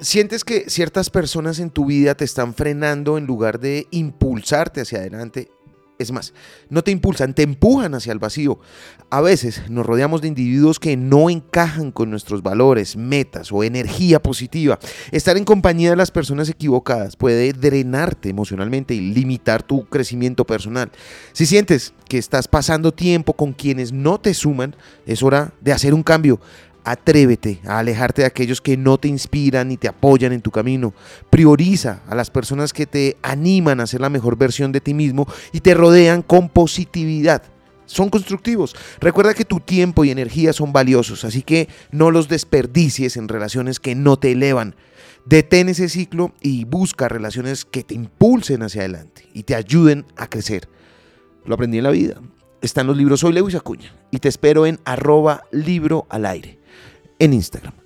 sientes que ciertas personas en tu vida te están frenando en lugar de impulsarte hacia adelante. Es más, no te impulsan, te empujan hacia el vacío. A veces nos rodeamos de individuos que no encajan con nuestros valores, metas o energía positiva. Estar en compañía de las personas equivocadas puede drenarte emocionalmente y limitar tu crecimiento personal. Si sientes que estás pasando tiempo con quienes no te suman, es hora de hacer un cambio. Atrévete a alejarte de aquellos que no te inspiran ni te apoyan en tu camino. Prioriza a las personas que te animan a ser la mejor versión de ti mismo y te rodean con positividad. Son constructivos. Recuerda que tu tiempo y energía son valiosos, así que no los desperdicies en relaciones que no te elevan. Detén ese ciclo y busca relaciones que te impulsen hacia adelante y te ayuden a crecer. Lo aprendí en la vida. Está en los libros Soy Lewis Acuña y te espero en arroba libro al aire en Instagram.